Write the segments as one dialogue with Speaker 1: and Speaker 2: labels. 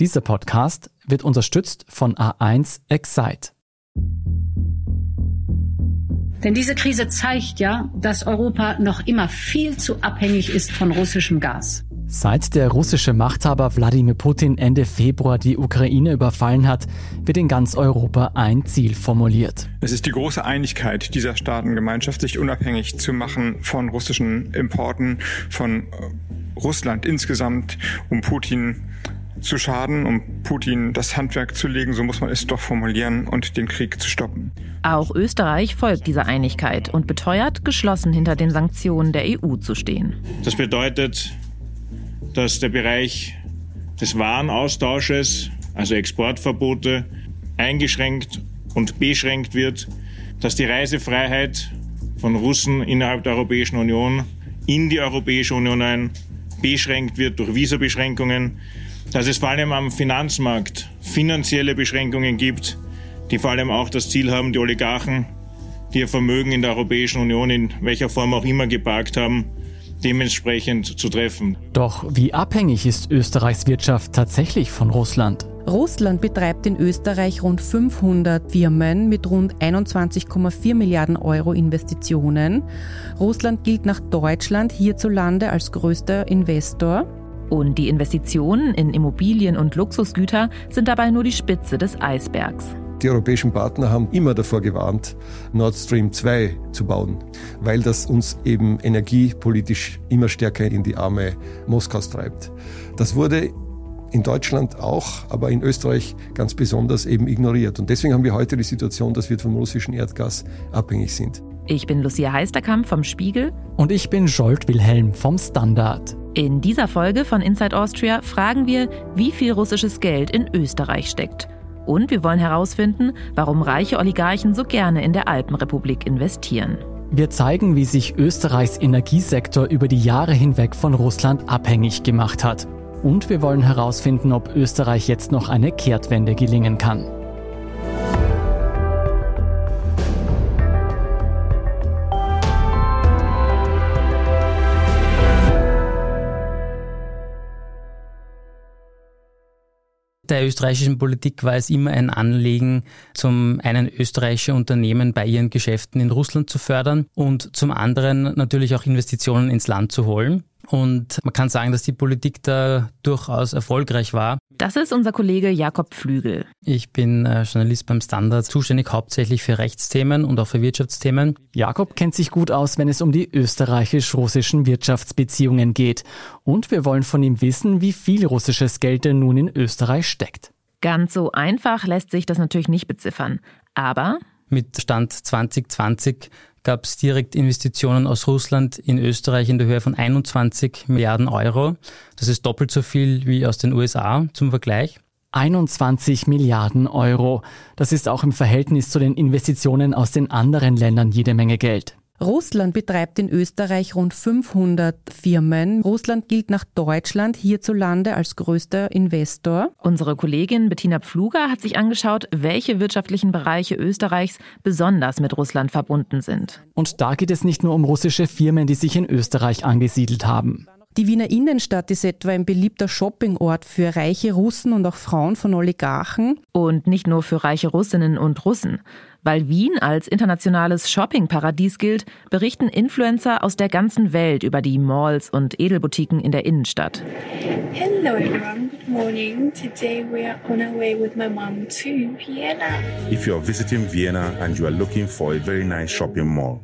Speaker 1: Dieser Podcast wird unterstützt von A1 Excite.
Speaker 2: Denn diese Krise zeigt ja, dass Europa noch immer viel zu abhängig ist von russischem Gas.
Speaker 1: Seit der russische Machthaber Wladimir Putin Ende Februar die Ukraine überfallen hat, wird in ganz Europa ein Ziel formuliert.
Speaker 3: Es ist die große Einigkeit dieser Staatengemeinschaft, sich unabhängig zu machen von russischen Importen, von äh, Russland insgesamt, um Putin zu schaden, um Putin das Handwerk zu legen, so muss man es doch formulieren, und den Krieg zu stoppen.
Speaker 4: Auch Österreich folgt dieser Einigkeit und beteuert, geschlossen hinter den Sanktionen der EU zu stehen.
Speaker 5: Das bedeutet, dass der Bereich des Warenaustausches, also Exportverbote, eingeschränkt und beschränkt wird, dass die Reisefreiheit von Russen innerhalb der Europäischen Union in die Europäische Union ein beschränkt wird durch Visabeschränkungen, dass es vor allem am Finanzmarkt finanzielle Beschränkungen gibt, die vor allem auch das Ziel haben, die Oligarchen, die ihr Vermögen in der Europäischen Union in welcher Form auch immer geparkt haben, dementsprechend zu treffen.
Speaker 1: Doch wie abhängig ist Österreichs Wirtschaft tatsächlich von Russland?
Speaker 6: Russland betreibt in Österreich rund 500 Firmen mit rund 21,4 Milliarden Euro Investitionen. Russland gilt nach Deutschland hierzulande als größter Investor.
Speaker 4: Und die Investitionen in Immobilien und Luxusgüter sind dabei nur die Spitze des Eisbergs.
Speaker 7: Die europäischen Partner haben immer davor gewarnt, Nord Stream 2 zu bauen, weil das uns eben energiepolitisch immer stärker in die Arme Moskaus treibt. Das wurde in Deutschland auch, aber in Österreich ganz besonders eben ignoriert. Und deswegen haben wir heute die Situation, dass wir vom russischen Erdgas abhängig sind.
Speaker 4: Ich bin Lucia Heisterkamp vom Spiegel.
Speaker 1: Und ich bin Jolt Wilhelm vom Standard.
Speaker 4: In dieser Folge von Inside Austria fragen wir, wie viel russisches Geld in Österreich steckt. Und wir wollen herausfinden, warum reiche Oligarchen so gerne in der Alpenrepublik investieren.
Speaker 1: Wir zeigen, wie sich Österreichs Energiesektor über die Jahre hinweg von Russland abhängig gemacht hat. Und wir wollen herausfinden, ob Österreich jetzt noch eine Kehrtwende gelingen kann.
Speaker 8: Der österreichischen Politik war es immer ein Anliegen, zum einen österreichische Unternehmen bei ihren Geschäften in Russland zu fördern und zum anderen natürlich auch Investitionen ins Land zu holen. Und man kann sagen, dass die Politik da durchaus erfolgreich war.
Speaker 4: Das ist unser Kollege Jakob Flügel.
Speaker 8: Ich bin äh, Journalist beim Standard, zuständig hauptsächlich für Rechtsthemen und auch für Wirtschaftsthemen.
Speaker 1: Jakob kennt sich gut aus, wenn es um die österreichisch-russischen Wirtschaftsbeziehungen geht. Und wir wollen von ihm wissen, wie viel russisches Geld denn nun in Österreich steckt.
Speaker 4: Ganz so einfach lässt sich das natürlich nicht beziffern. Aber
Speaker 8: mit Stand 2020 gab es direkt Investitionen aus Russland in Österreich in der Höhe von 21 Milliarden Euro. Das ist doppelt so viel wie aus den USA zum Vergleich.
Speaker 1: 21 Milliarden Euro. Das ist auch im Verhältnis zu den Investitionen aus den anderen Ländern jede Menge Geld.
Speaker 6: Russland betreibt in Österreich rund 500 Firmen. Russland gilt nach Deutschland hierzulande als größter Investor.
Speaker 4: Unsere Kollegin Bettina Pfluger hat sich angeschaut, welche wirtschaftlichen Bereiche Österreichs besonders mit Russland verbunden sind.
Speaker 1: Und da geht es nicht nur um russische Firmen, die sich in Österreich angesiedelt haben.
Speaker 6: Die Wiener Innenstadt ist etwa ein beliebter Shoppingort für reiche Russen und auch Frauen von Oligarchen.
Speaker 4: Und nicht nur für reiche Russinnen und Russen. Weil Wien als internationales Shoppingparadies gilt, berichten Influencer aus der ganzen Welt über die Malls und Edelboutiquen in der Innenstadt.
Speaker 9: Hello everyone, good morning. Today we are on our way with my mom to Vienna.
Speaker 10: If you are visiting Vienna and you are looking for a very nice shopping mall,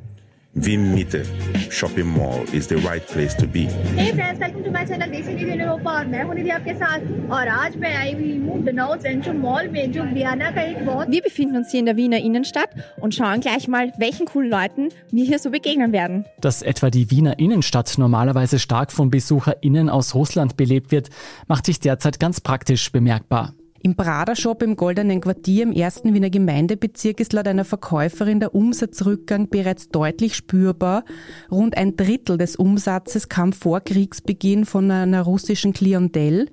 Speaker 10: Vimite shopping mall is the right place to be.
Speaker 11: Hey friends, welcome to my channel देसी video Europa और मैं हूं निधि आपके साथ और आज मैं आई हुई हूं डनाउ सेंट्रल मॉल में जो वियना का एक बहुत
Speaker 12: Wir befinden uns hier in der Wiener Innenstadt und schauen gleich mal, welchen coolen Leuten wir hier so begegnen werden.
Speaker 1: Dass etwa die Wiener Innenstadt normalerweise stark von BesucherInnen aus Russland belebt wird, macht sich derzeit ganz praktisch bemerkbar.
Speaker 6: Im Prader-Shop im Goldenen Quartier im ersten Wiener Gemeindebezirk ist laut einer Verkäuferin der Umsatzrückgang bereits deutlich spürbar. Rund ein Drittel des Umsatzes kam vor Kriegsbeginn von einer russischen Klientel.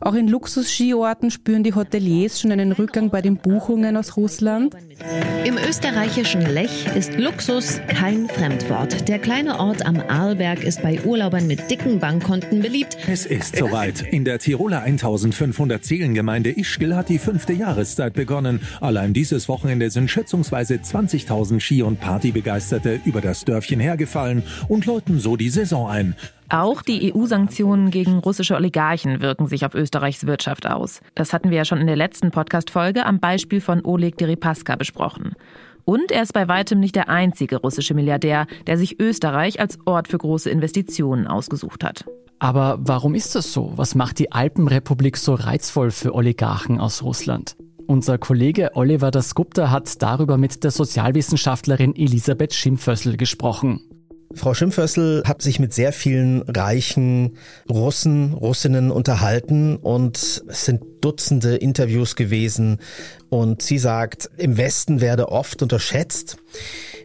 Speaker 6: Auch in Luxus-Skiorten spüren die Hoteliers schon einen Rückgang bei den Buchungen aus Russland.
Speaker 13: Im österreichischen Lech ist Luxus kein Fremdwort. Der kleine Ort am Arlberg ist bei Urlaubern mit dicken Bankkonten beliebt.
Speaker 14: Es ist soweit. In der Tiroler 1500 Seelengemeinde Ischgl hat die fünfte Jahreszeit begonnen. Allein dieses Wochenende sind schätzungsweise 20.000 Ski- und Partybegeisterte über das Dörfchen hergefallen und läuten so die Saison ein.
Speaker 4: Auch die EU-Sanktionen gegen russische Oligarchen wirken sich auf Österreichs Wirtschaft aus. Das hatten wir ja schon in der letzten Podcast-Folge am Beispiel von Oleg Deripaska besprochen. Und er ist bei weitem nicht der einzige russische Milliardär, der sich Österreich als Ort für große Investitionen ausgesucht hat.
Speaker 1: Aber warum ist das so? Was macht die Alpenrepublik so reizvoll für Oligarchen aus Russland? Unser Kollege Oliver Dasgupta hat darüber mit der Sozialwissenschaftlerin Elisabeth Schimpfössl gesprochen.
Speaker 15: Frau Schimpfössl hat sich mit sehr vielen reichen Russen, Russinnen unterhalten und es sind Dutzende Interviews gewesen. Und sie sagt, im Westen werde oft unterschätzt,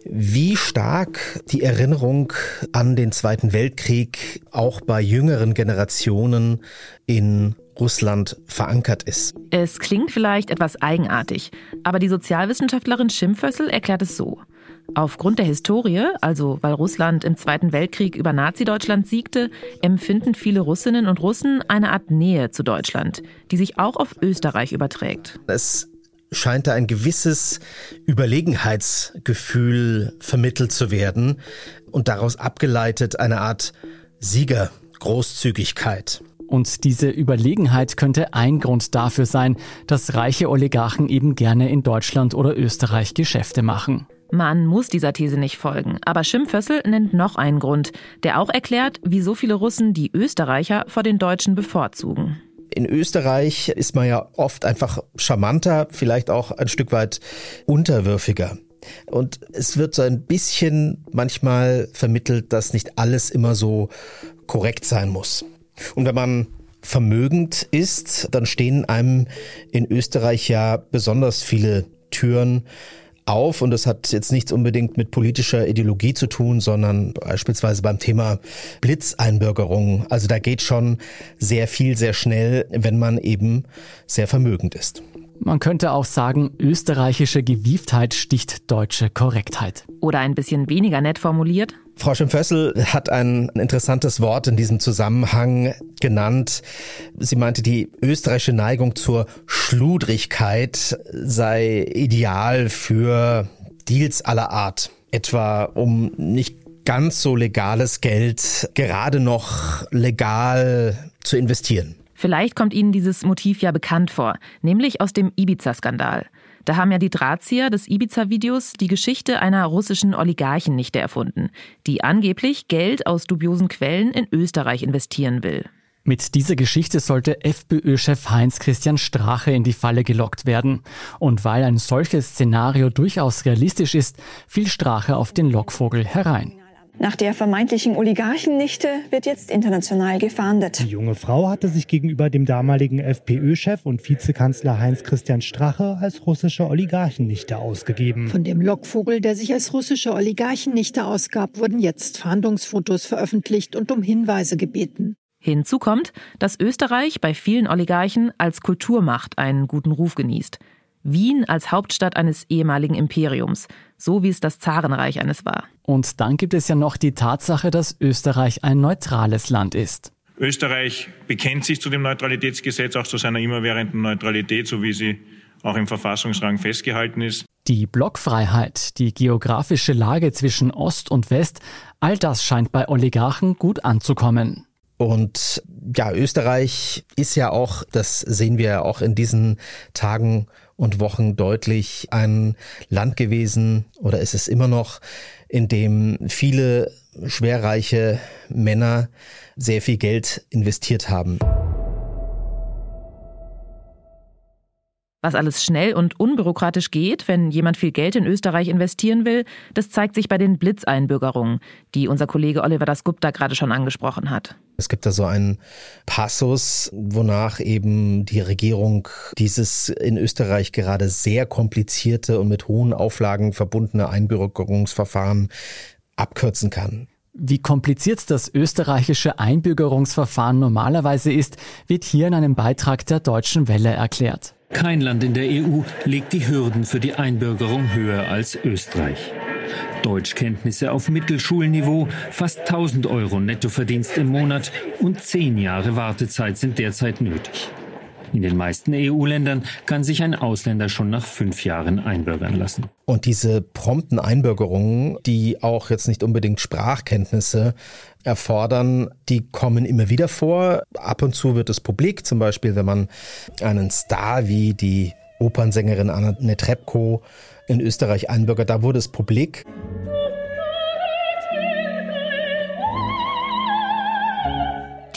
Speaker 15: wie stark die Erinnerung an den Zweiten Weltkrieg auch bei jüngeren Generationen in Russland verankert ist.
Speaker 4: Es klingt vielleicht etwas eigenartig, aber die Sozialwissenschaftlerin Schimpfössl erklärt es so. Aufgrund der Historie, also weil Russland im Zweiten Weltkrieg über Nazi-Deutschland siegte, empfinden viele Russinnen und Russen eine Art Nähe zu Deutschland, die sich auch auf Österreich überträgt.
Speaker 15: Es scheint da ein gewisses Überlegenheitsgefühl vermittelt zu werden und daraus abgeleitet eine Art Siegergroßzügigkeit.
Speaker 1: Und diese Überlegenheit könnte ein Grund dafür sein, dass reiche Oligarchen eben gerne in Deutschland oder Österreich Geschäfte machen.
Speaker 4: Man muss dieser These nicht folgen, aber Schimpfössl nennt noch einen Grund, der auch erklärt, wie so viele Russen die Österreicher vor den Deutschen bevorzugen.
Speaker 15: In Österreich ist man ja oft einfach charmanter, vielleicht auch ein Stück weit unterwürfiger. Und es wird so ein bisschen manchmal vermittelt, dass nicht alles immer so korrekt sein muss. Und wenn man vermögend ist, dann stehen einem in Österreich ja besonders viele Türen auf und das hat jetzt nichts unbedingt mit politischer Ideologie zu tun, sondern beispielsweise beim Thema Blitzeinbürgerung. Also da geht schon sehr viel, sehr schnell, wenn man eben sehr vermögend ist.
Speaker 1: Man könnte auch sagen, österreichische Gewieftheit sticht deutsche Korrektheit.
Speaker 4: Oder ein bisschen weniger nett formuliert.
Speaker 15: Frau Schimpfössl hat ein interessantes Wort in diesem Zusammenhang genannt. Sie meinte, die österreichische Neigung zur Schludrigkeit sei ideal für Deals aller Art. Etwa um nicht ganz so legales Geld gerade noch legal zu investieren.
Speaker 4: Vielleicht kommt Ihnen dieses Motiv ja bekannt vor, nämlich aus dem Ibiza-Skandal. Da haben ja die Drahtzieher des Ibiza-Videos die Geschichte einer russischen Oligarchennichte erfunden, die angeblich Geld aus dubiosen Quellen in Österreich investieren will.
Speaker 1: Mit dieser Geschichte sollte FPÖ-Chef Heinz-Christian Strache in die Falle gelockt werden. Und weil ein solches Szenario durchaus realistisch ist, fiel Strache auf den Lockvogel herein.
Speaker 16: Nach der vermeintlichen Oligarchennichte wird jetzt international gefahndet.
Speaker 17: Die junge Frau hatte sich gegenüber dem damaligen FPÖ-Chef und Vizekanzler Heinz-Christian Strache als russische Oligarchennichte ausgegeben.
Speaker 18: Von dem Lockvogel, der sich als russische Oligarchennichte ausgab, wurden jetzt Fahndungsfotos veröffentlicht und um Hinweise gebeten.
Speaker 4: Hinzu kommt, dass Österreich bei vielen Oligarchen als Kulturmacht einen guten Ruf genießt. Wien als Hauptstadt eines ehemaligen Imperiums, so wie es das Zarenreich eines war.
Speaker 1: Und dann gibt es ja noch die Tatsache, dass Österreich ein neutrales Land ist.
Speaker 5: Österreich bekennt sich zu dem Neutralitätsgesetz, auch zu seiner immerwährenden Neutralität, so wie sie auch im Verfassungsrang festgehalten ist.
Speaker 1: Die Blockfreiheit, die geografische Lage zwischen Ost und West, all das scheint bei Oligarchen gut anzukommen.
Speaker 15: Und ja, Österreich ist ja auch, das sehen wir auch in diesen Tagen und Wochen deutlich, ein Land gewesen oder ist es immer noch, in dem viele schwerreiche Männer sehr viel Geld investiert haben.
Speaker 4: Was alles schnell und unbürokratisch geht, wenn jemand viel Geld in Österreich investieren will, das zeigt sich bei den Blitzeinbürgerungen, die unser Kollege Oliver Dasgupta gerade schon angesprochen hat.
Speaker 15: Es gibt da so einen Passus, wonach eben die Regierung dieses in Österreich gerade sehr komplizierte und mit hohen Auflagen verbundene Einbürgerungsverfahren abkürzen kann.
Speaker 1: Wie kompliziert das österreichische Einbürgerungsverfahren normalerweise ist, wird hier in einem Beitrag der Deutschen Welle erklärt.
Speaker 19: Kein Land in der EU legt die Hürden für die Einbürgerung höher als Österreich. Deutschkenntnisse auf Mittelschulniveau, fast 1000 Euro Nettoverdienst im Monat und zehn Jahre Wartezeit sind derzeit nötig. In den meisten EU-Ländern kann sich ein Ausländer schon nach fünf Jahren einbürgern lassen.
Speaker 15: Und diese prompten Einbürgerungen, die auch jetzt nicht unbedingt Sprachkenntnisse erfordern, die kommen immer wieder vor. Ab und zu wird es publik, zum Beispiel wenn man einen Star wie die Opernsängerin Anna Netrebko in Österreich einbürgert, da wurde es publik.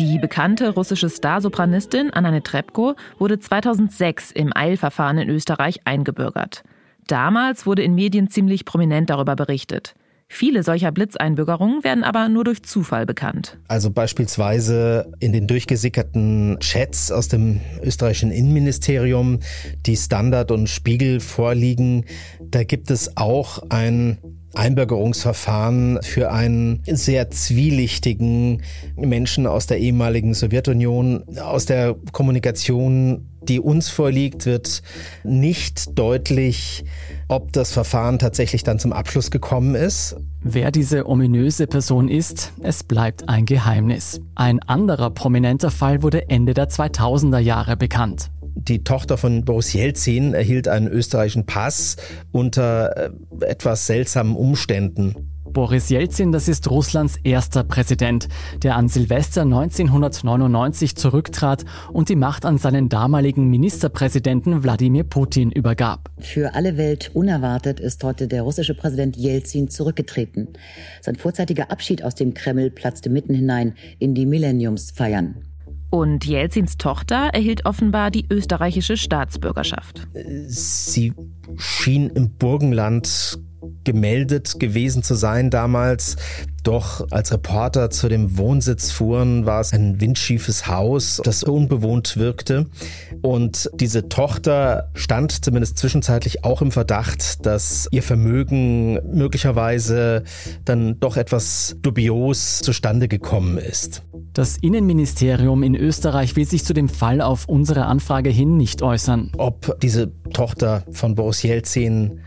Speaker 4: Die bekannte russische Starsopranistin Anna Netrebko wurde 2006 im Eilverfahren in Österreich eingebürgert. Damals wurde in Medien ziemlich prominent darüber berichtet. Viele solcher Blitzeinbürgerungen werden aber nur durch Zufall bekannt.
Speaker 15: Also beispielsweise in den durchgesickerten Chats aus dem österreichischen Innenministerium, die Standard und Spiegel vorliegen, da gibt es auch ein Einbürgerungsverfahren für einen sehr zwielichtigen Menschen aus der ehemaligen Sowjetunion. Aus der Kommunikation, die uns vorliegt, wird nicht deutlich, ob das Verfahren tatsächlich dann zum Abschluss gekommen ist.
Speaker 1: Wer diese ominöse Person ist, es bleibt ein Geheimnis. Ein anderer prominenter Fall wurde Ende der 2000er Jahre bekannt.
Speaker 15: Die Tochter von Boris Jelzin erhielt einen österreichischen Pass unter äh, etwas seltsamen Umständen.
Speaker 1: Boris Jelzin, das ist Russlands erster Präsident, der an Silvester 1999 zurücktrat und die Macht an seinen damaligen Ministerpräsidenten Wladimir Putin übergab.
Speaker 20: Für alle Welt unerwartet ist heute der russische Präsident Jelzin zurückgetreten. Sein vorzeitiger Abschied aus dem Kreml platzte mitten hinein in die Millenniumsfeiern.
Speaker 4: Und Jelzins Tochter erhielt offenbar die österreichische Staatsbürgerschaft.
Speaker 15: Sie schien im Burgenland gemeldet gewesen zu sein damals. Doch als Reporter zu dem Wohnsitz fuhren, war es ein windschiefes Haus, das unbewohnt wirkte. Und diese Tochter stand zumindest zwischenzeitlich auch im Verdacht, dass ihr Vermögen möglicherweise dann doch etwas dubios zustande gekommen ist.
Speaker 1: Das Innenministerium in Österreich will sich zu dem Fall auf unsere Anfrage hin nicht äußern.
Speaker 15: Ob diese Tochter von Boris Jelzin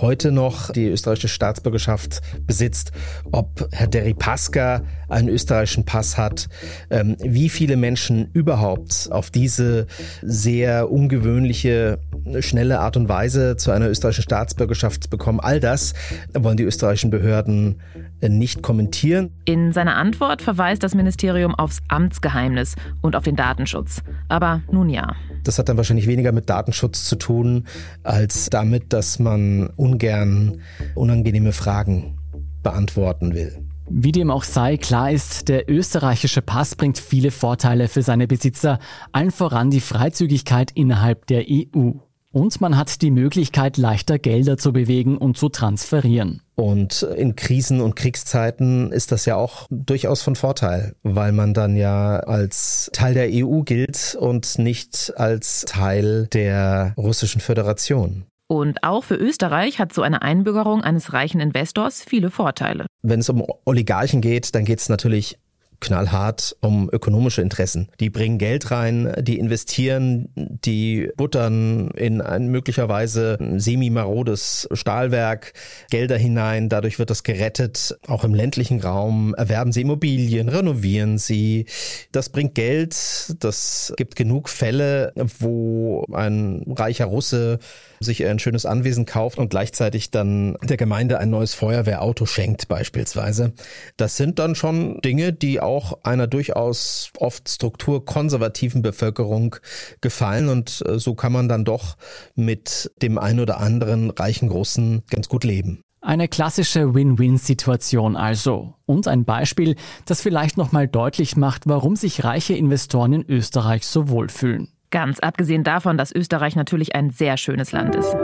Speaker 15: heute noch die österreichische Staatsbürgerschaft besitzt, ob Herr Deripaska einen österreichischen Pass hat, ähm, wie viele Menschen überhaupt auf diese sehr ungewöhnliche, schnelle Art und Weise zu einer österreichischen Staatsbürgerschaft bekommen. All das wollen die österreichischen Behörden nicht kommentieren.
Speaker 4: In seiner Antwort verweist das Ministerium aufs Amtsgeheimnis und auf den Datenschutz. Aber nun ja.
Speaker 15: Das hat dann wahrscheinlich weniger mit Datenschutz zu tun, als damit, dass man ungern unangenehme Fragen beantworten will.
Speaker 1: Wie dem auch sei, klar ist, der österreichische Pass bringt viele Vorteile für seine Besitzer, allen voran die Freizügigkeit innerhalb der EU. Und man hat die Möglichkeit, leichter Gelder zu bewegen und zu transferieren.
Speaker 15: Und in Krisen und Kriegszeiten ist das ja auch durchaus von Vorteil, weil man dann ja als Teil der EU gilt und nicht als Teil der russischen Föderation.
Speaker 4: Und auch für Österreich hat so eine Einbürgerung eines reichen Investors viele Vorteile.
Speaker 15: Wenn es um Oligarchen geht, dann geht es natürlich knallhart um ökonomische Interessen. Die bringen Geld rein, die investieren, die buttern in ein möglicherweise semi-marodes Stahlwerk Gelder hinein. Dadurch wird das gerettet. Auch im ländlichen Raum erwerben sie Immobilien, renovieren sie. Das bringt Geld. Das gibt genug Fälle, wo ein reicher Russe sich ein schönes Anwesen kauft und gleichzeitig dann der Gemeinde ein neues Feuerwehrauto schenkt beispielsweise. Das sind dann schon Dinge, die auch einer durchaus oft strukturkonservativen Bevölkerung gefallen und äh, so kann man dann doch mit dem ein oder anderen reichen Großen ganz gut leben.
Speaker 1: Eine klassische Win-Win-Situation also. Und ein Beispiel, das vielleicht nochmal deutlich macht, warum sich reiche Investoren in Österreich so wohlfühlen.
Speaker 4: Ganz abgesehen davon, dass Österreich natürlich ein sehr schönes Land ist.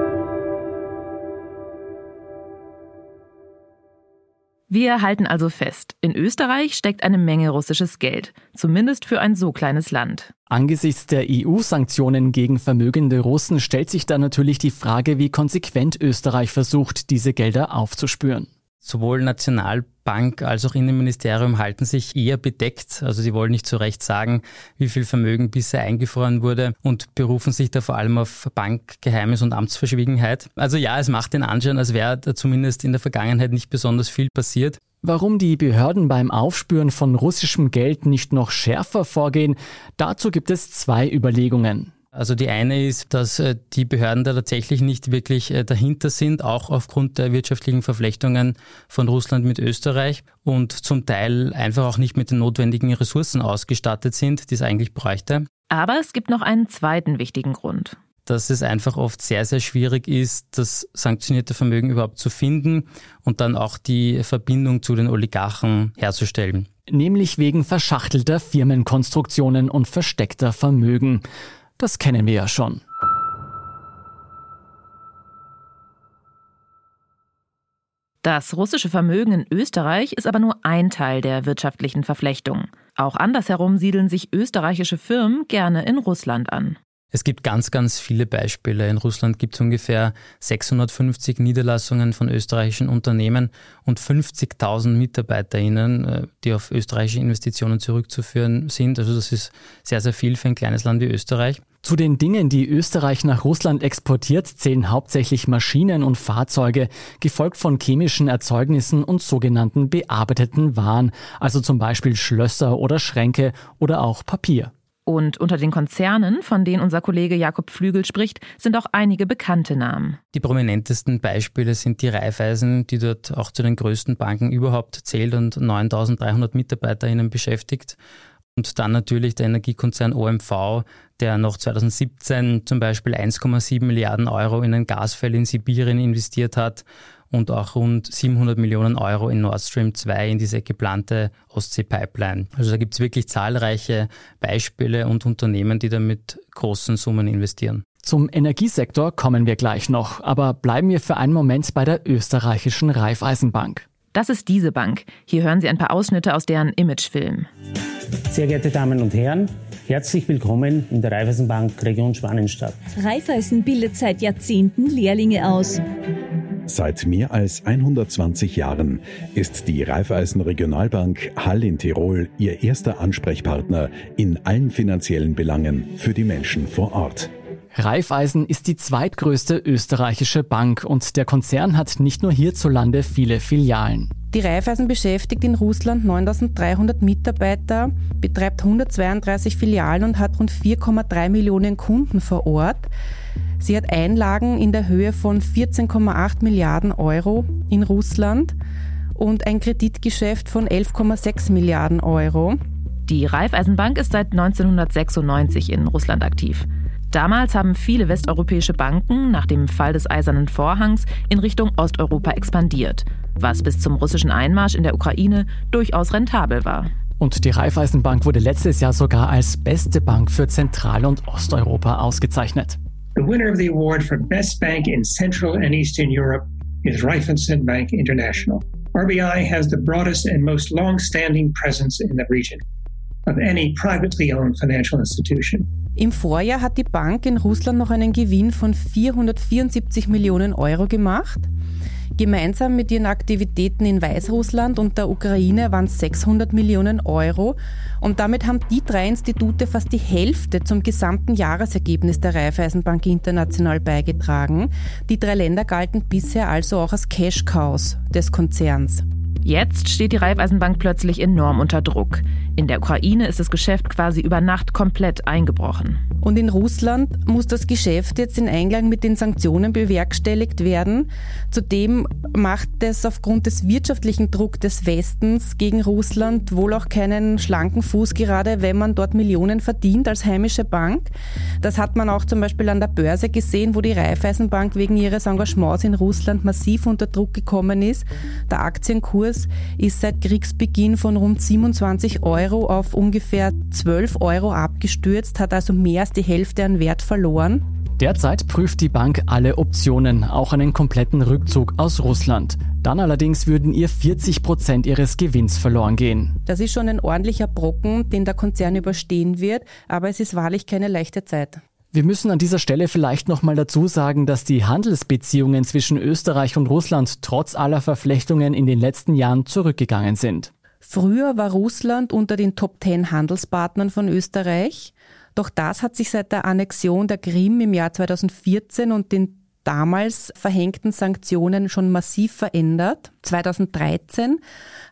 Speaker 4: Wir halten also fest, in Österreich steckt eine Menge russisches Geld, zumindest für ein so kleines Land.
Speaker 1: Angesichts der EU-Sanktionen gegen vermögende Russen stellt sich da natürlich die Frage, wie konsequent Österreich versucht, diese Gelder aufzuspüren.
Speaker 8: Sowohl Nationalbank als auch Innenministerium halten sich eher bedeckt. Also sie wollen nicht so recht sagen, wie viel Vermögen bisher eingefroren wurde und berufen sich da vor allem auf Bankgeheimnis und Amtsverschwiegenheit. Also ja, es macht den Anschein, als wäre da zumindest in der Vergangenheit nicht besonders viel passiert.
Speaker 1: Warum die Behörden beim Aufspüren von russischem Geld nicht noch schärfer vorgehen, dazu gibt es zwei Überlegungen.
Speaker 8: Also die eine ist, dass äh, die Behörden da tatsächlich nicht wirklich äh, dahinter sind, auch aufgrund der wirtschaftlichen Verflechtungen von Russland mit Österreich und zum Teil einfach auch nicht mit den notwendigen Ressourcen ausgestattet sind, die es eigentlich bräuchte.
Speaker 4: Aber es gibt noch einen zweiten wichtigen Grund.
Speaker 8: Dass es einfach oft sehr, sehr schwierig ist, das sanktionierte Vermögen überhaupt zu finden und dann auch die Verbindung zu den Oligarchen herzustellen.
Speaker 1: Nämlich wegen verschachtelter Firmenkonstruktionen und versteckter Vermögen. Das kennen wir ja schon.
Speaker 4: Das russische Vermögen in Österreich ist aber nur ein Teil der wirtschaftlichen Verflechtung. Auch andersherum siedeln sich österreichische Firmen gerne in Russland an.
Speaker 8: Es gibt ganz, ganz viele Beispiele. In Russland gibt es ungefähr 650 Niederlassungen von österreichischen Unternehmen und 50.000 MitarbeiterInnen, äh, die auf österreichische Investitionen zurückzuführen sind. Also das ist sehr, sehr viel für ein kleines Land wie Österreich.
Speaker 1: Zu den Dingen, die Österreich nach Russland exportiert, zählen hauptsächlich Maschinen und Fahrzeuge, gefolgt von chemischen Erzeugnissen und sogenannten bearbeiteten Waren, also zum Beispiel Schlösser oder Schränke oder auch Papier.
Speaker 4: Und unter den Konzernen, von denen unser Kollege Jakob Flügel spricht, sind auch einige bekannte Namen.
Speaker 8: Die prominentesten Beispiele sind die Raiffeisen, die dort auch zu den größten Banken überhaupt zählt und 9300 MitarbeiterInnen beschäftigt. Und dann natürlich der Energiekonzern OMV, der noch 2017 zum Beispiel 1,7 Milliarden Euro in ein Gasfeld in Sibirien investiert hat und auch rund 700 Millionen Euro in Nord Stream 2 in diese geplante Ostsee-Pipeline. Also da gibt es wirklich zahlreiche Beispiele und Unternehmen, die da mit großen Summen investieren.
Speaker 1: Zum Energiesektor kommen wir gleich noch, aber bleiben wir für einen Moment bei der österreichischen Raiffeisenbank.
Speaker 4: Das ist diese Bank. Hier hören Sie ein paar Ausschnitte aus deren Imagefilm.
Speaker 21: Sehr geehrte Damen und Herren, herzlich willkommen in der Raiffeisenbank Region Schwanenstadt.
Speaker 22: Raiffeisen bildet seit Jahrzehnten Lehrlinge aus.
Speaker 23: Seit mehr als 120 Jahren ist die Raiffeisen Regionalbank Hall in Tirol ihr erster Ansprechpartner in allen finanziellen Belangen für die Menschen vor Ort.
Speaker 1: Raiffeisen ist die zweitgrößte österreichische Bank und der Konzern hat nicht nur hierzulande viele Filialen.
Speaker 6: Die Raiffeisen beschäftigt in Russland 9300 Mitarbeiter, betreibt 132 Filialen und hat rund 4,3 Millionen Kunden vor Ort. Sie hat Einlagen in der Höhe von 14,8 Milliarden Euro in Russland und ein Kreditgeschäft von 11,6 Milliarden Euro.
Speaker 4: Die Raiffeisenbank ist seit 1996 in Russland aktiv. Damals haben viele westeuropäische Banken nach dem Fall des Eisernen Vorhangs in Richtung Osteuropa expandiert, was bis zum russischen Einmarsch in der Ukraine durchaus rentabel war.
Speaker 1: Und die Raiffeisenbank wurde letztes Jahr sogar als beste Bank für Zentral- und Osteuropa ausgezeichnet.
Speaker 24: The winner of the award for Best Bank in Central and Eastern Europe is Raiffeisen Bank International. RBI has the broadest and most long-standing presence in the region of any privately owned financial institution.
Speaker 6: Im Vorjahr hat die Bank in Russland noch einen Gewinn von 474 Millionen Euro gemacht. Gemeinsam mit ihren Aktivitäten in Weißrussland und der Ukraine waren es 600 Millionen Euro. Und damit haben die drei Institute fast die Hälfte zum gesamten Jahresergebnis der Raiffeisenbank International beigetragen. Die drei Länder galten bisher also auch als Cash-Cows des Konzerns.
Speaker 4: Jetzt steht die Raiffeisenbank plötzlich enorm unter Druck. In der Ukraine ist das Geschäft quasi über Nacht komplett eingebrochen.
Speaker 6: Und in Russland muss das Geschäft jetzt in Einklang mit den Sanktionen bewerkstelligt werden. Zudem macht es aufgrund des wirtschaftlichen Drucks des Westens gegen Russland wohl auch keinen schlanken Fuß, gerade wenn man dort Millionen verdient als heimische Bank. Das hat man auch zum Beispiel an der Börse gesehen, wo die Raiffeisenbank wegen ihres Engagements in Russland massiv unter Druck gekommen ist. Der Aktienkurs ist seit Kriegsbeginn von rund 27 Euro Euro auf ungefähr 12 Euro abgestürzt, hat also mehr als die Hälfte an Wert verloren.
Speaker 1: Derzeit prüft die Bank alle Optionen, auch einen kompletten Rückzug aus Russland. Dann allerdings würden ihr 40 Prozent ihres Gewinns verloren gehen.
Speaker 6: Das ist schon ein ordentlicher Brocken, den der Konzern überstehen wird, aber es ist wahrlich keine leichte Zeit.
Speaker 1: Wir müssen an dieser Stelle vielleicht nochmal dazu sagen, dass die Handelsbeziehungen zwischen Österreich und Russland trotz aller Verflechtungen in den letzten Jahren zurückgegangen sind.
Speaker 6: Früher war Russland unter den Top Ten Handelspartnern von Österreich. Doch das hat sich seit der Annexion der Krim im Jahr 2014 und den damals verhängten Sanktionen schon massiv verändert. 2013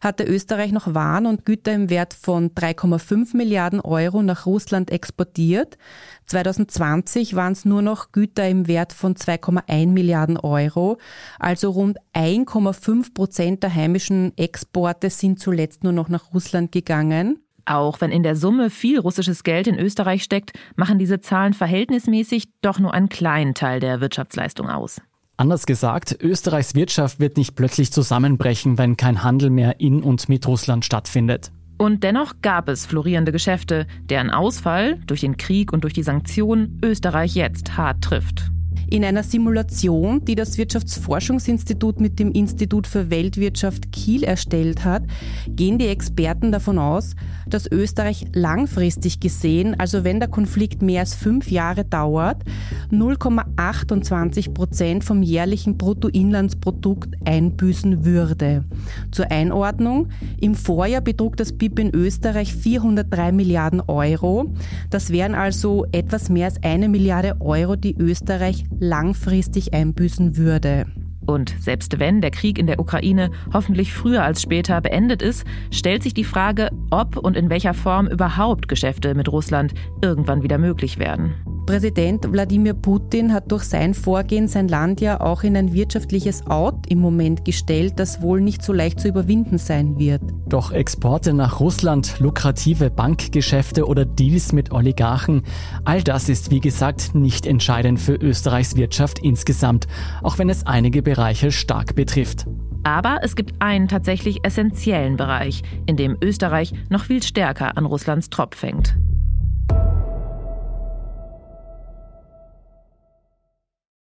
Speaker 6: hatte Österreich noch Waren und Güter im Wert von 3,5 Milliarden Euro nach Russland exportiert. 2020 waren es nur noch Güter im Wert von 2,1 Milliarden Euro. Also rund 1,5 Prozent der heimischen Exporte sind zuletzt nur noch nach Russland gegangen.
Speaker 4: Auch wenn in der Summe viel russisches Geld in Österreich steckt, machen diese Zahlen verhältnismäßig doch nur einen kleinen Teil der Wirtschaftsleistung aus.
Speaker 1: Anders gesagt, Österreichs Wirtschaft wird nicht plötzlich zusammenbrechen, wenn kein Handel mehr in und mit Russland stattfindet.
Speaker 4: Und dennoch gab es florierende Geschäfte, deren Ausfall durch den Krieg und durch die Sanktionen Österreich jetzt hart trifft.
Speaker 6: In einer Simulation, die das Wirtschaftsforschungsinstitut mit dem Institut für Weltwirtschaft Kiel erstellt hat, gehen die Experten davon aus, dass Österreich langfristig gesehen, also wenn der Konflikt mehr als fünf Jahre dauert, 0,28 Prozent vom jährlichen Bruttoinlandsprodukt einbüßen würde. Zur Einordnung, im Vorjahr betrug das BIP in Österreich 403 Milliarden Euro. Das wären also etwas mehr als eine Milliarde Euro, die Österreich langfristig einbüßen würde.
Speaker 4: Und selbst wenn der Krieg in der Ukraine hoffentlich früher als später beendet ist, stellt sich die Frage, ob und in welcher Form überhaupt Geschäfte mit Russland irgendwann wieder möglich werden.
Speaker 6: Präsident Wladimir Putin hat durch sein Vorgehen sein Land ja auch in ein wirtschaftliches Out im Moment gestellt, das wohl nicht so leicht zu überwinden sein wird.
Speaker 1: Doch Exporte nach Russland, lukrative Bankgeschäfte oder Deals mit Oligarchen, all das ist wie gesagt nicht entscheidend für Österreichs Wirtschaft insgesamt, auch wenn es einige Bereiche stark betrifft.
Speaker 4: Aber es gibt einen tatsächlich essentiellen Bereich, in dem Österreich noch viel stärker an Russlands Tropf hängt.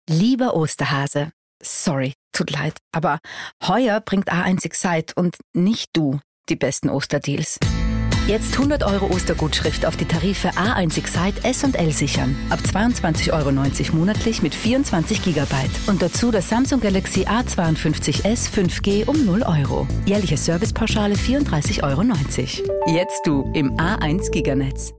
Speaker 25: Lieber Osterhase, sorry, tut leid, aber heuer bringt A1 Excite und nicht du die besten Osterdeals. Jetzt 100 Euro Ostergutschrift auf die Tarife A1 Excite S und L sichern. Ab 22,90 Euro monatlich mit 24 Gigabyte. Und dazu das Samsung Galaxy A52s 5G um 0 Euro. Jährliche Servicepauschale 34,90 Euro. Jetzt du im A1 Giganetz.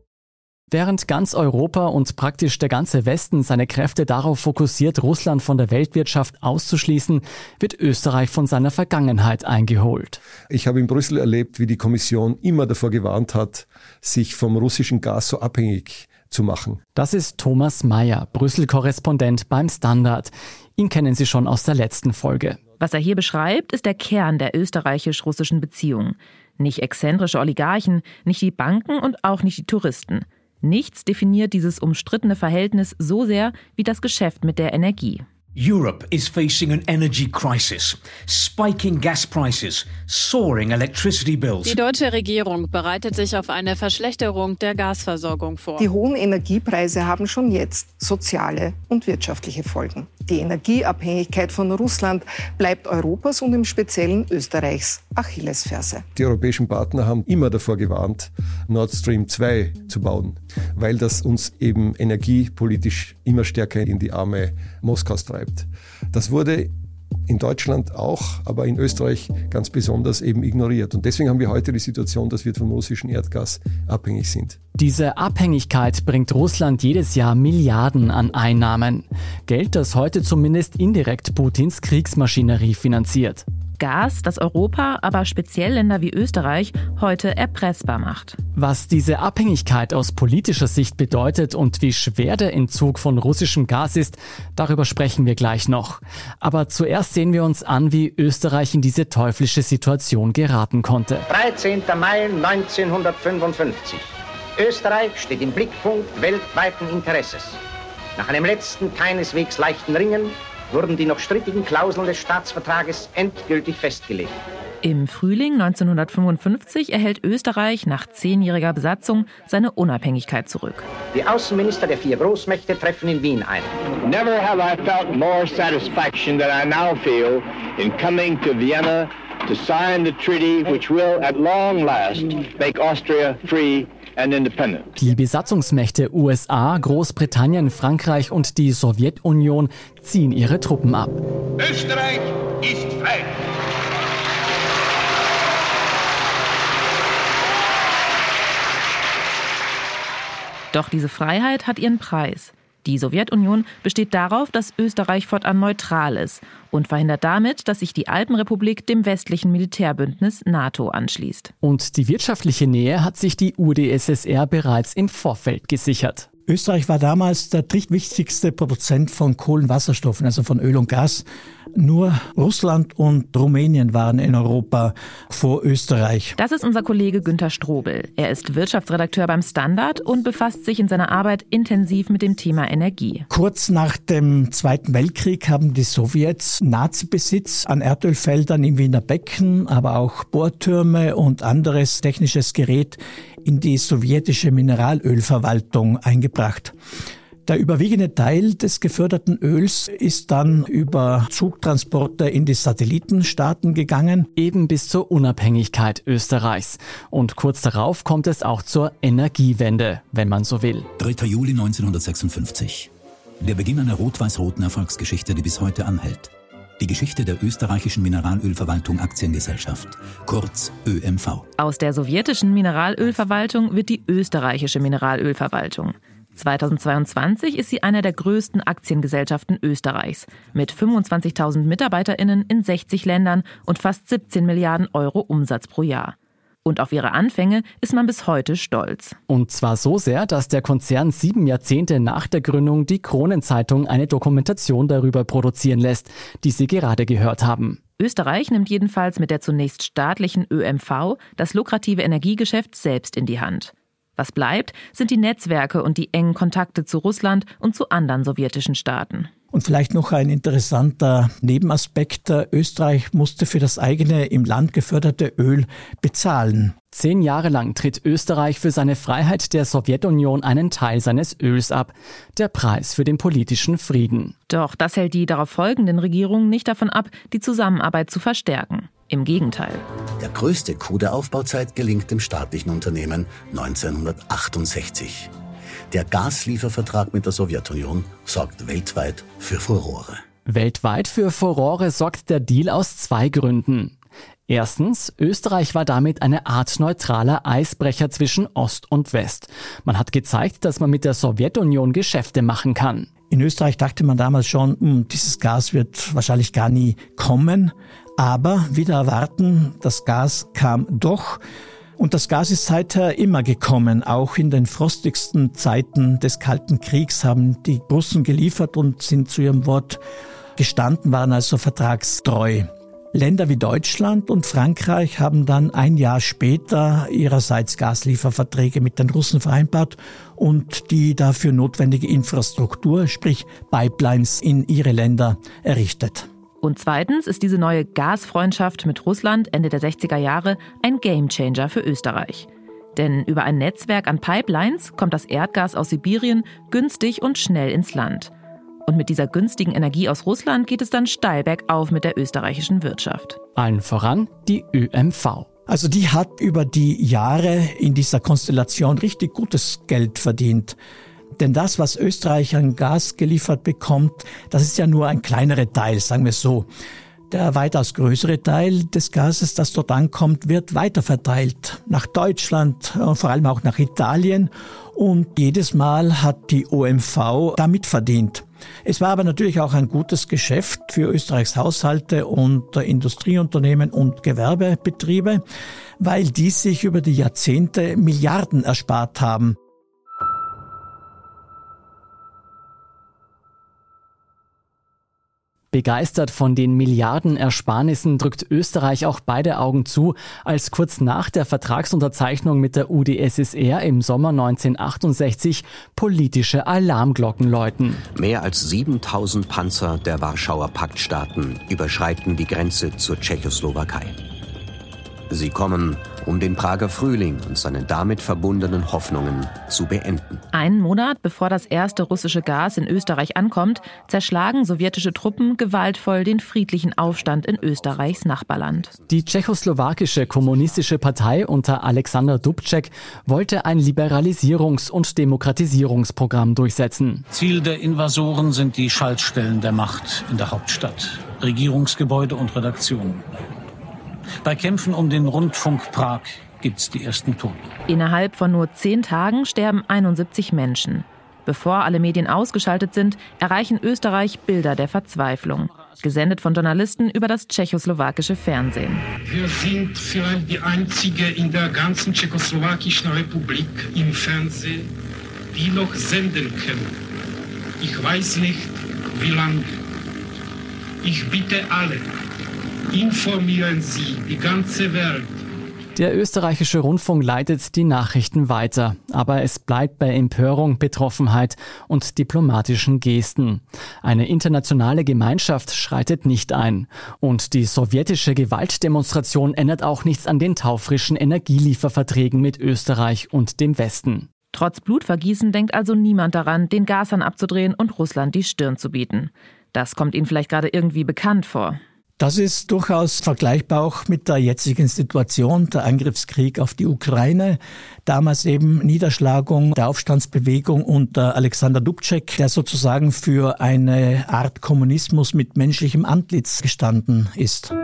Speaker 1: Während ganz Europa und praktisch der ganze Westen seine Kräfte darauf fokussiert, Russland von der Weltwirtschaft auszuschließen, wird Österreich von seiner Vergangenheit eingeholt.
Speaker 26: Ich habe in Brüssel erlebt, wie die Kommission immer davor gewarnt hat, sich vom russischen Gas so abhängig zu machen.
Speaker 1: Das ist Thomas Mayer, Brüssel-Korrespondent beim Standard. Ihn kennen Sie schon aus der letzten Folge.
Speaker 4: Was er hier beschreibt, ist der Kern der österreichisch-russischen Beziehungen. Nicht exzentrische Oligarchen, nicht die Banken und auch nicht die Touristen. Nichts definiert dieses umstrittene Verhältnis so sehr wie das Geschäft mit der Energie.
Speaker 27: Europe is facing an energy crisis, spiking gas prices, soaring electricity bills.
Speaker 28: Die deutsche Regierung bereitet sich auf eine Verschlechterung der Gasversorgung vor.
Speaker 29: Die hohen Energiepreise haben schon jetzt soziale und wirtschaftliche Folgen. Die Energieabhängigkeit von Russland bleibt Europas und im Speziellen Österreichs Achillesferse.
Speaker 26: Die europäischen Partner haben immer davor gewarnt, Nord Stream 2 zu bauen, weil das uns eben energiepolitisch immer stärker in die Arme Moskaus treibt. Das wurde in Deutschland auch, aber in Österreich ganz besonders eben ignoriert. Und deswegen haben wir heute die Situation, dass wir vom russischen Erdgas abhängig sind.
Speaker 1: Diese Abhängigkeit bringt Russland jedes Jahr Milliarden an Einnahmen. Geld, das heute zumindest indirekt Putins Kriegsmaschinerie finanziert.
Speaker 4: Gas, das Europa, aber speziell Länder wie Österreich heute erpressbar macht.
Speaker 1: Was diese Abhängigkeit aus politischer Sicht bedeutet und wie schwer der Entzug von russischem Gas ist, darüber sprechen wir gleich noch. Aber zuerst sehen wir uns an, wie Österreich in diese teuflische Situation geraten konnte.
Speaker 30: 13. Mai 1955. Österreich steht im Blickpunkt weltweiten Interesses. Nach einem letzten, keineswegs leichten Ringen wurden die noch strittigen Klauseln des Staatsvertrages endgültig festgelegt.
Speaker 4: Im Frühling 1955 erhält Österreich nach zehnjähriger Besatzung seine Unabhängigkeit zurück.
Speaker 30: Die Außenminister der vier Großmächte treffen in Wien ein.
Speaker 31: Never have I felt more satisfaction than I now feel in coming to Vienna to sign the treaty which will at long last make Austria free.
Speaker 1: Die Besatzungsmächte USA, Großbritannien, Frankreich und die Sowjetunion ziehen ihre Truppen ab.
Speaker 32: Österreich ist frei.
Speaker 4: Doch diese Freiheit hat ihren Preis. Die Sowjetunion besteht darauf, dass Österreich fortan neutral ist und verhindert damit, dass sich die Alpenrepublik dem westlichen Militärbündnis NATO anschließt.
Speaker 1: Und die wirtschaftliche Nähe hat sich die UdSSR bereits im Vorfeld gesichert.
Speaker 33: Österreich war damals der drittwichtigste Produzent von Kohlenwasserstoffen, also von Öl und Gas. Nur Russland und Rumänien waren in Europa vor Österreich.
Speaker 4: Das ist unser Kollege Günter Strobel. Er ist Wirtschaftsredakteur beim Standard und befasst sich in seiner Arbeit intensiv mit dem Thema Energie.
Speaker 33: Kurz nach dem Zweiten Weltkrieg haben die Sowjets Nazi-Besitz an Erdölfeldern im Wiener Becken, aber auch Bohrtürme und anderes technisches Gerät in die sowjetische Mineralölverwaltung eingebracht. Der überwiegende Teil des geförderten Öls ist dann über Zugtransporte in die Satellitenstaaten gegangen.
Speaker 1: Eben bis zur Unabhängigkeit Österreichs. Und kurz darauf kommt es auch zur Energiewende, wenn man so will.
Speaker 34: 3. Juli 1956. Der Beginn einer rot-weiß-roten Erfolgsgeschichte, die bis heute anhält. Die Geschichte der österreichischen Mineralölverwaltung Aktiengesellschaft, kurz ÖMV.
Speaker 4: Aus der sowjetischen Mineralölverwaltung wird die österreichische Mineralölverwaltung. 2022 ist sie einer der größten Aktiengesellschaften Österreichs mit 25.000 Mitarbeiterinnen in 60 Ländern und fast 17 Milliarden Euro Umsatz pro Jahr. Und auf ihre Anfänge ist man bis heute stolz.
Speaker 1: Und zwar so sehr, dass der Konzern sieben Jahrzehnte nach der Gründung die Kronenzeitung eine Dokumentation darüber produzieren lässt, die Sie gerade gehört haben.
Speaker 4: Österreich nimmt jedenfalls mit der zunächst staatlichen ÖMV das lukrative Energiegeschäft selbst in die Hand. Was bleibt, sind die Netzwerke und die engen Kontakte zu Russland und zu anderen sowjetischen Staaten.
Speaker 33: Und vielleicht noch ein interessanter Nebenaspekt. Österreich musste für das eigene im Land geförderte Öl bezahlen.
Speaker 1: Zehn Jahre lang tritt Österreich für seine Freiheit der Sowjetunion einen Teil seines Öls ab. Der Preis für den politischen Frieden.
Speaker 4: Doch das hält die darauf folgenden Regierungen nicht davon ab, die Zusammenarbeit zu verstärken. Im Gegenteil.
Speaker 34: Der größte Coup der Aufbauzeit gelingt dem staatlichen Unternehmen 1968. Der Gasliefervertrag mit der Sowjetunion sorgt weltweit für Furore.
Speaker 1: Weltweit für Furore sorgt der Deal aus zwei Gründen. Erstens, Österreich war damit eine Art neutraler Eisbrecher zwischen Ost und West. Man hat gezeigt, dass man mit der Sowjetunion Geschäfte machen kann.
Speaker 33: In Österreich dachte man damals schon, hm, dieses Gas wird wahrscheinlich gar nie kommen. Aber wieder erwarten, das Gas kam doch. Und das Gas ist seither immer gekommen. Auch in den frostigsten Zeiten des Kalten Kriegs haben die Russen geliefert und sind zu ihrem Wort gestanden, waren also vertragstreu. Länder wie Deutschland und Frankreich haben dann ein Jahr später ihrerseits Gaslieferverträge mit den Russen vereinbart und die dafür notwendige Infrastruktur, sprich Pipelines, in ihre Länder errichtet.
Speaker 4: Und zweitens ist diese neue Gasfreundschaft mit Russland Ende der 60er Jahre ein Gamechanger für Österreich. Denn über ein Netzwerk an Pipelines kommt das Erdgas aus Sibirien günstig und schnell ins Land. Und mit dieser günstigen Energie aus Russland geht es dann steil bergauf mit der österreichischen Wirtschaft.
Speaker 1: Allen voran die ÖMV.
Speaker 33: Also die hat über die Jahre in dieser Konstellation richtig gutes Geld verdient. Denn das, was Österreich an Gas geliefert bekommt, das ist ja nur ein kleinerer Teil, sagen wir so. Der weitaus größere Teil des Gases, das dort ankommt, wird weiterverteilt nach Deutschland und vor allem auch nach Italien. Und jedes Mal hat die OMV damit verdient. Es war aber natürlich auch ein gutes Geschäft für Österreichs Haushalte und Industrieunternehmen und Gewerbebetriebe, weil die sich über die Jahrzehnte Milliarden erspart haben.
Speaker 1: Begeistert von den Milliardenersparnissen drückt Österreich auch beide Augen zu, als kurz nach der Vertragsunterzeichnung mit der UdSSR im Sommer 1968 politische Alarmglocken läuten.
Speaker 35: Mehr als 7000 Panzer der Warschauer Paktstaaten überschreiten die Grenze zur Tschechoslowakei. Sie kommen, um den Prager Frühling und seine damit verbundenen Hoffnungen zu beenden.
Speaker 4: Einen Monat bevor das erste russische Gas in Österreich ankommt, zerschlagen sowjetische Truppen gewaltvoll den friedlichen Aufstand in Österreichs Nachbarland.
Speaker 1: Die tschechoslowakische kommunistische Partei unter Alexander Dubček wollte ein Liberalisierungs- und Demokratisierungsprogramm durchsetzen.
Speaker 27: Ziel der Invasoren sind die Schaltstellen der Macht in der Hauptstadt, Regierungsgebäude und Redaktionen. Bei Kämpfen um den Rundfunk Prag gibt es die ersten Toten.
Speaker 4: Innerhalb von nur zehn Tagen sterben 71 Menschen. Bevor alle Medien ausgeschaltet sind, erreichen Österreich Bilder der Verzweiflung. Gesendet von Journalisten über das tschechoslowakische Fernsehen.
Speaker 36: Wir sind vielleicht die einzige in der ganzen tschechoslowakischen Republik im Fernsehen, die noch senden können. Ich weiß nicht, wie lange. Ich bitte alle, informieren Sie die ganze Welt.
Speaker 1: Der österreichische Rundfunk leitet die Nachrichten weiter, aber es bleibt bei Empörung, Betroffenheit und diplomatischen Gesten. Eine internationale Gemeinschaft schreitet nicht ein. Und die sowjetische Gewaltdemonstration ändert auch nichts an den taufrischen Energielieferverträgen mit Österreich und dem Westen.
Speaker 4: Trotz Blutvergießen denkt also niemand daran, den Gashahn abzudrehen und Russland die Stirn zu bieten. Das kommt Ihnen vielleicht gerade irgendwie bekannt vor.
Speaker 33: Das ist durchaus vergleichbar auch mit der jetzigen Situation, der Angriffskrieg auf die Ukraine. Damals eben Niederschlagung der Aufstandsbewegung unter Alexander Dubček, der sozusagen für eine Art Kommunismus mit menschlichem Antlitz gestanden ist.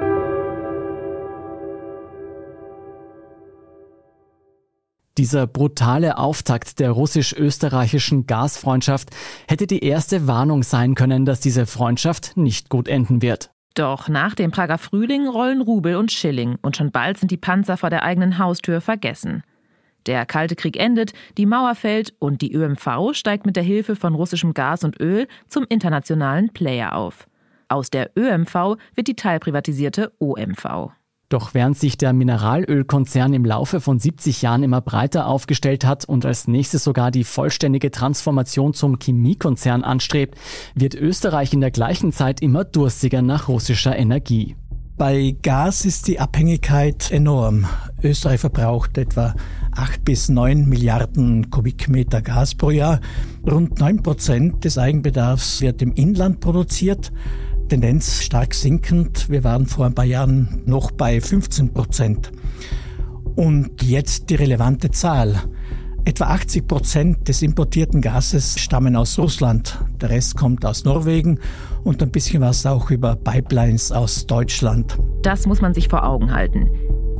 Speaker 1: Dieser brutale Auftakt der russisch-österreichischen Gasfreundschaft hätte die erste Warnung sein können, dass diese Freundschaft nicht gut enden wird.
Speaker 4: Doch nach dem Prager Frühling rollen Rubel und Schilling und schon bald sind die Panzer vor der eigenen Haustür vergessen. Der Kalte Krieg endet, die Mauer fällt und die ÖMV steigt mit der Hilfe von russischem Gas und Öl zum internationalen Player auf. Aus der ÖMV wird die teilprivatisierte OMV.
Speaker 1: Doch während sich der Mineralölkonzern im Laufe von 70 Jahren immer breiter aufgestellt hat und als nächstes sogar die vollständige Transformation zum Chemiekonzern anstrebt, wird Österreich in der gleichen Zeit immer durstiger nach russischer Energie.
Speaker 33: Bei Gas ist die Abhängigkeit enorm. Österreich verbraucht etwa 8 bis 9 Milliarden Kubikmeter Gas pro Jahr. Rund 9 Prozent des Eigenbedarfs wird im Inland produziert. Tendenz stark sinkend. Wir waren vor ein paar Jahren noch bei 15 Prozent. Und jetzt die relevante Zahl. Etwa 80 Prozent des importierten Gases stammen aus Russland. Der Rest kommt aus Norwegen und ein bisschen was auch über Pipelines aus Deutschland.
Speaker 4: Das muss man sich vor Augen halten.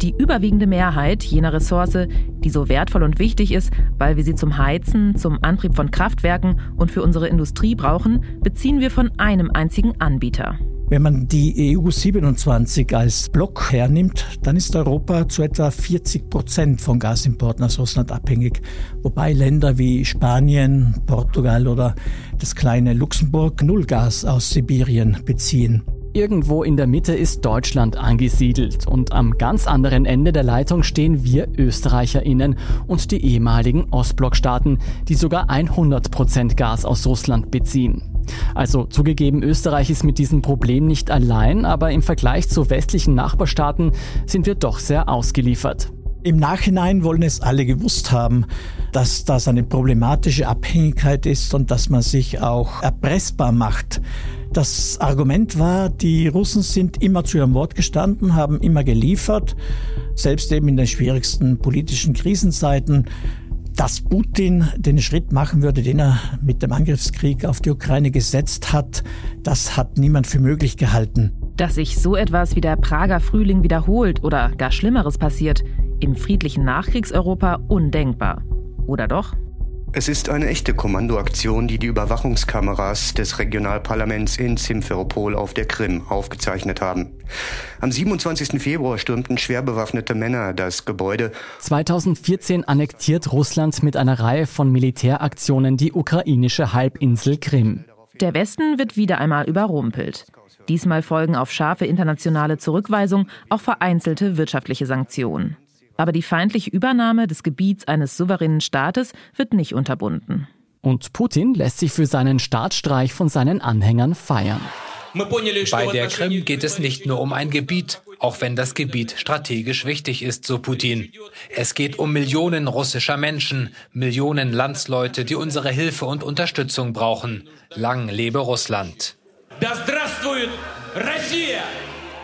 Speaker 4: Die überwiegende Mehrheit jener Ressource, die so wertvoll und wichtig ist, weil wir sie zum Heizen, zum Antrieb von Kraftwerken und für unsere Industrie brauchen, beziehen wir von einem einzigen Anbieter.
Speaker 33: Wenn man die EU 27 als Block hernimmt, dann ist Europa zu etwa 40 Prozent von Gasimporten aus Russland abhängig, wobei Länder wie Spanien, Portugal oder das kleine Luxemburg null Gas aus Sibirien beziehen.
Speaker 1: Irgendwo in der Mitte ist Deutschland angesiedelt und am ganz anderen Ende der Leitung stehen wir Österreicherinnen und die ehemaligen Ostblockstaaten, die sogar 100% Gas aus Russland beziehen. Also zugegeben, Österreich ist mit diesem Problem nicht allein, aber im Vergleich zu westlichen Nachbarstaaten sind wir doch sehr ausgeliefert.
Speaker 33: Im Nachhinein wollen es alle gewusst haben, dass das eine problematische Abhängigkeit ist und dass man sich auch erpressbar macht. Das Argument war, die Russen sind immer zu ihrem Wort gestanden, haben immer geliefert, selbst eben in den schwierigsten politischen Krisenzeiten. Dass Putin den Schritt machen würde, den er mit dem Angriffskrieg auf die Ukraine gesetzt hat, das hat niemand für möglich gehalten.
Speaker 4: Dass sich so etwas wie der Prager Frühling wiederholt oder gar Schlimmeres passiert, im friedlichen Nachkriegseuropa undenkbar. Oder doch?
Speaker 37: Es ist eine echte Kommandoaktion, die die Überwachungskameras des Regionalparlaments in Simferopol auf der Krim aufgezeichnet haben. Am 27. Februar stürmten schwer bewaffnete Männer das Gebäude.
Speaker 1: 2014 annektiert Russland mit einer Reihe von Militäraktionen die ukrainische Halbinsel Krim.
Speaker 4: Der Westen wird wieder einmal überrumpelt. Diesmal folgen auf scharfe internationale Zurückweisung auch vereinzelte wirtschaftliche Sanktionen. Aber die feindliche Übernahme des Gebiets eines souveränen Staates wird nicht unterbunden.
Speaker 1: Und Putin lässt sich für seinen Staatsstreich von seinen Anhängern feiern.
Speaker 38: Bei der Krim geht es nicht nur um ein Gebiet,
Speaker 39: auch wenn das Gebiet strategisch wichtig ist, so Putin. Es geht um Millionen russischer Menschen, Millionen Landsleute, die unsere Hilfe und Unterstützung brauchen. Lang lebe Russland.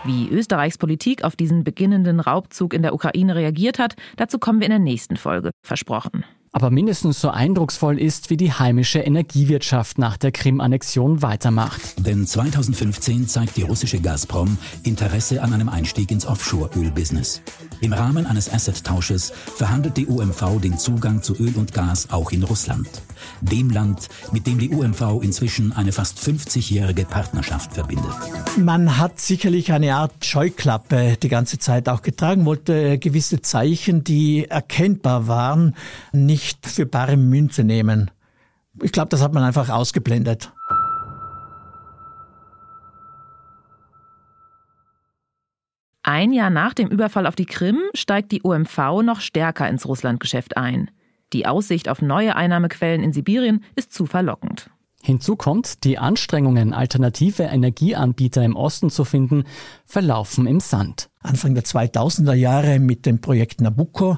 Speaker 4: Wie Österreichs Politik auf diesen beginnenden Raubzug in der Ukraine reagiert hat, dazu kommen wir in der nächsten Folge, versprochen.
Speaker 1: Aber mindestens so eindrucksvoll ist, wie die heimische Energiewirtschaft nach der Krim-Annexion weitermacht.
Speaker 34: Denn 2015 zeigt die russische Gazprom Interesse an einem Einstieg ins Offshore-Öl-Business. Im Rahmen eines Asset-Tausches verhandelt die UMV den Zugang zu Öl und Gas auch in Russland. Dem Land, mit dem die UMV inzwischen eine fast 50-jährige Partnerschaft verbindet.
Speaker 33: Man hat sicherlich eine Art Scheuklappe die ganze Zeit auch getragen, wollte gewisse Zeichen, die erkennbar waren, nicht für bare Münze nehmen. Ich glaube, das hat man einfach ausgeblendet.
Speaker 4: Ein Jahr nach dem Überfall auf die Krim steigt die OMV noch stärker ins Russlandgeschäft ein. Die Aussicht auf neue Einnahmequellen in Sibirien ist zu verlockend.
Speaker 1: Hinzu kommt, die Anstrengungen, alternative Energieanbieter im Osten zu finden, verlaufen im Sand.
Speaker 33: Anfang der 2000er Jahre mit dem Projekt Nabucco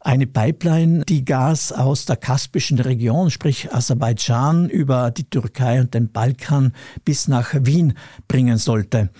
Speaker 33: eine Pipeline, die Gas aus der kaspischen Region, sprich Aserbaidschan, über die Türkei und den Balkan bis nach Wien bringen sollte.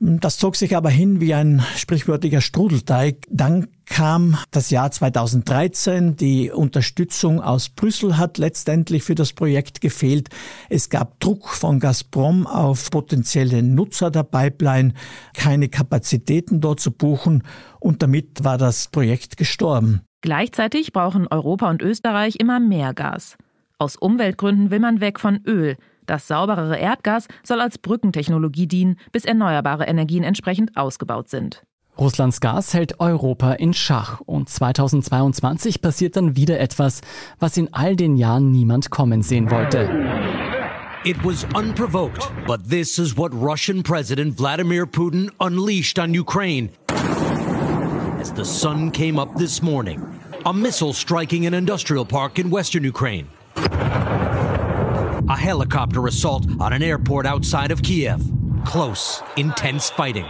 Speaker 33: Das zog sich aber hin wie ein sprichwörtlicher Strudelteig. Dann kam das Jahr 2013. Die Unterstützung aus Brüssel hat letztendlich für das Projekt gefehlt. Es gab Druck von Gazprom auf potenzielle Nutzer der Pipeline, keine Kapazitäten dort zu buchen und damit war das Projekt gestorben.
Speaker 4: Gleichzeitig brauchen Europa und Österreich immer mehr Gas. Aus Umweltgründen will man weg von Öl. Das sauberere Erdgas soll als Brückentechnologie dienen, bis erneuerbare Energien entsprechend ausgebaut sind.
Speaker 1: Russlands Gas hält Europa in Schach und 2022 passiert dann wieder etwas, was in all den Jahren niemand kommen sehen wollte.
Speaker 40: It was unprovoked, but this is what Russian President Vladimir Putin unleashed on Ukraine. As the sun came up this morning, a missile striking an industrial park in western Ukraine. A helicopter assault on an airport outside of Kiev. Close, intense fighting.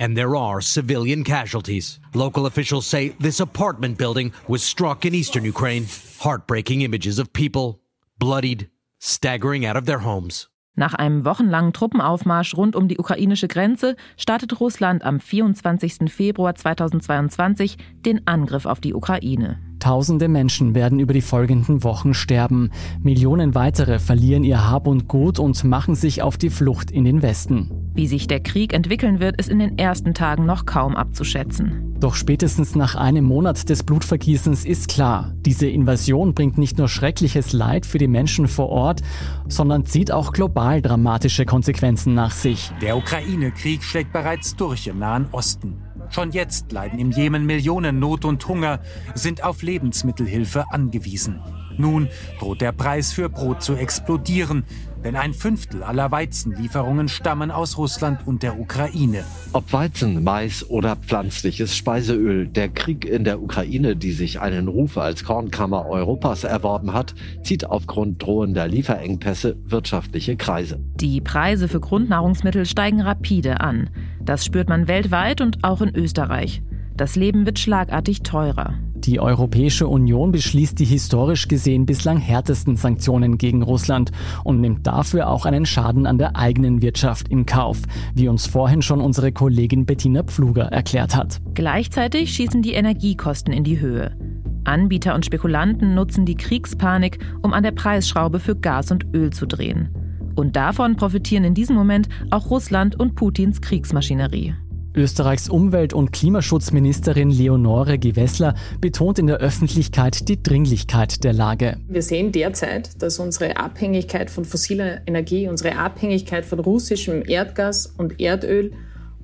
Speaker 40: And there are civilian casualties. Local officials say this apartment building was struck in eastern Ukraine. Heartbreaking images of people bloodied, staggering out of their homes.
Speaker 4: Nach einem wochenlangen Truppenaufmarsch rund um die ukrainische Grenze startet Russland am 24. Februar 2022 den Angriff auf die Ukraine.
Speaker 1: Tausende Menschen werden über die folgenden Wochen sterben. Millionen weitere verlieren ihr Hab und Gut und machen sich auf die Flucht in den Westen.
Speaker 4: Wie sich der Krieg entwickeln wird, ist in den ersten Tagen noch kaum abzuschätzen.
Speaker 1: Doch spätestens nach einem Monat des Blutvergießens ist klar, diese Invasion bringt nicht nur schreckliches Leid für die Menschen vor Ort, sondern zieht auch global dramatische Konsequenzen nach sich.
Speaker 38: Der Ukraine-Krieg schlägt bereits durch im Nahen Osten. Schon jetzt leiden im Jemen Millionen Not und Hunger, sind auf Lebensmittelhilfe angewiesen. Nun droht der Preis für Brot zu explodieren, denn ein Fünftel aller Weizenlieferungen stammen aus Russland und der Ukraine.
Speaker 41: Ob Weizen, Mais oder pflanzliches Speiseöl, der Krieg in der Ukraine, die sich einen Ruf als Kornkammer Europas erworben hat, zieht aufgrund drohender Lieferengpässe wirtschaftliche Kreise.
Speaker 4: Die Preise für Grundnahrungsmittel steigen rapide an. Das spürt man weltweit und auch in Österreich. Das Leben wird schlagartig teurer.
Speaker 1: Die Europäische Union beschließt die historisch gesehen bislang härtesten Sanktionen gegen Russland und nimmt dafür auch einen Schaden an der eigenen Wirtschaft in Kauf, wie uns vorhin schon unsere Kollegin Bettina Pfluger erklärt hat.
Speaker 4: Gleichzeitig schießen die Energiekosten in die Höhe. Anbieter und Spekulanten nutzen die Kriegspanik, um an der Preisschraube für Gas und Öl zu drehen. Und davon profitieren in diesem Moment auch Russland und Putins Kriegsmaschinerie.
Speaker 1: Österreichs Umwelt- und Klimaschutzministerin Leonore Gewessler betont in der Öffentlichkeit die Dringlichkeit der Lage.
Speaker 42: Wir sehen derzeit, dass unsere Abhängigkeit von fossiler Energie, unsere Abhängigkeit von russischem Erdgas und Erdöl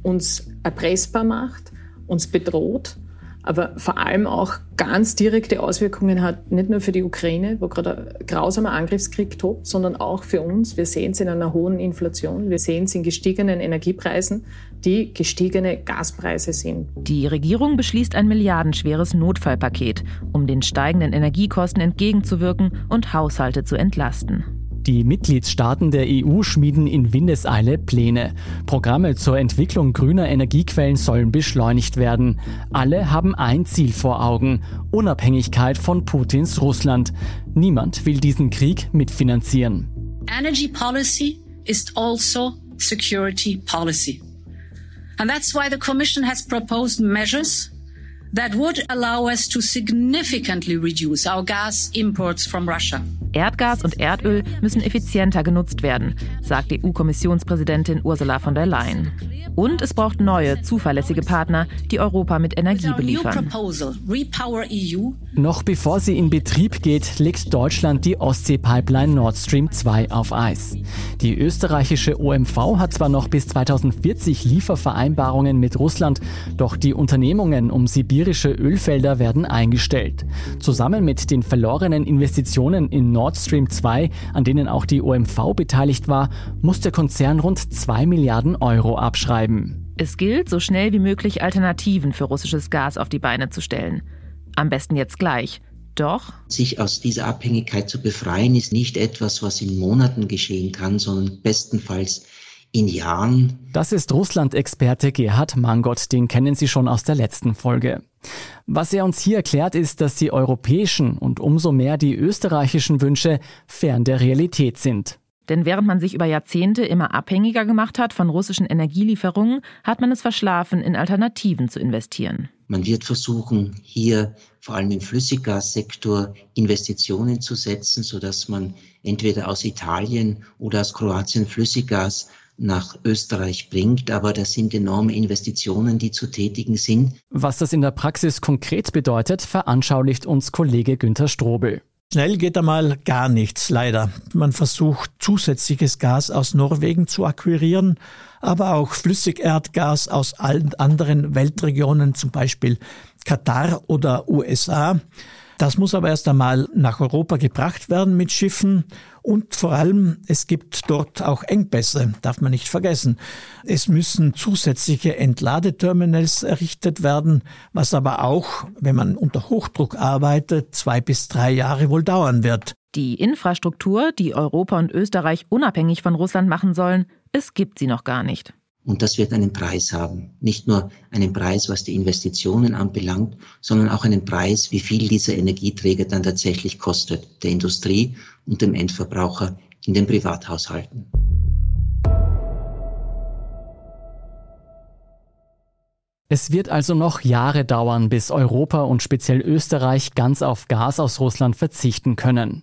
Speaker 42: uns erpressbar macht, uns bedroht aber vor allem auch ganz direkte Auswirkungen hat, nicht nur für die Ukraine, wo gerade ein grausamer Angriffskrieg tobt, sondern auch für uns. Wir sehen es in einer hohen Inflation, wir sehen es in gestiegenen Energiepreisen, die gestiegene Gaspreise sind.
Speaker 4: Die Regierung beschließt ein milliardenschweres Notfallpaket, um den steigenden Energiekosten entgegenzuwirken und Haushalte zu entlasten.
Speaker 1: Die Mitgliedstaaten der EU schmieden in Windeseile Pläne. Programme zur Entwicklung grüner Energiequellen sollen beschleunigt werden. Alle haben ein Ziel vor Augen, Unabhängigkeit von Putins Russland. Niemand will diesen Krieg mitfinanzieren.
Speaker 43: Energy policy is also security policy. And that's why the Commission has proposed measures that would allow us to significantly reduce our gas imports from Russia.
Speaker 4: Erdgas und Erdöl müssen effizienter genutzt werden, sagt EU-Kommissionspräsidentin Ursula von der Leyen. Und es braucht neue, zuverlässige Partner, die Europa mit Energie beliefern.
Speaker 1: Noch bevor sie in Betrieb geht, legt Deutschland die Ostsee-Pipeline Nord Stream 2 auf Eis. Die österreichische OMV hat zwar noch bis 2040 Liefervereinbarungen mit Russland, doch die Unternehmungen um sibirische Ölfelder werden eingestellt. Zusammen mit den verlorenen Investitionen in Nord Stream 2, an denen auch die OMV beteiligt war, muss der Konzern rund 2 Milliarden Euro abschreiben.
Speaker 4: Es gilt, so schnell wie möglich Alternativen für russisches Gas auf die Beine zu stellen. Am besten jetzt gleich. Doch.
Speaker 44: Sich aus dieser Abhängigkeit zu befreien, ist nicht etwas, was in Monaten geschehen kann, sondern bestenfalls in Jahren.
Speaker 1: Das ist Russland-Experte Gerhard Mangott, den kennen Sie schon aus der letzten Folge. Was er uns hier erklärt, ist, dass die europäischen und umso mehr die österreichischen Wünsche fern der Realität sind.
Speaker 4: Denn während man sich über Jahrzehnte immer abhängiger gemacht hat von russischen Energielieferungen, hat man es verschlafen, in Alternativen zu investieren.
Speaker 44: Man wird versuchen, hier vor allem im Flüssiggassektor Investitionen zu setzen, sodass man entweder aus Italien oder aus Kroatien Flüssiggas nach Österreich bringt, aber das sind enorme Investitionen, die zu tätigen sind.
Speaker 1: Was das in der Praxis konkret bedeutet, veranschaulicht uns Kollege Günther Strobel.
Speaker 33: Schnell geht einmal gar nichts, leider. Man versucht zusätzliches Gas aus Norwegen zu akquirieren, aber auch Flüssigerdgas aus allen anderen Weltregionen, zum Beispiel Katar oder USA. Das muss aber erst einmal nach Europa gebracht werden mit Schiffen und vor allem, es gibt dort auch Engpässe, darf man nicht vergessen. Es müssen zusätzliche Entladeterminals errichtet werden, was aber auch, wenn man unter Hochdruck arbeitet, zwei bis drei Jahre wohl dauern wird.
Speaker 4: Die Infrastruktur, die Europa und Österreich unabhängig von Russland machen sollen, es gibt sie noch gar nicht.
Speaker 44: Und das wird einen Preis haben. Nicht nur einen Preis, was die Investitionen anbelangt, sondern auch einen Preis, wie viel dieser Energieträger dann tatsächlich kostet, der Industrie und dem Endverbraucher in den Privathaushalten.
Speaker 1: Es wird also noch Jahre dauern, bis Europa und speziell Österreich ganz auf Gas aus Russland verzichten können.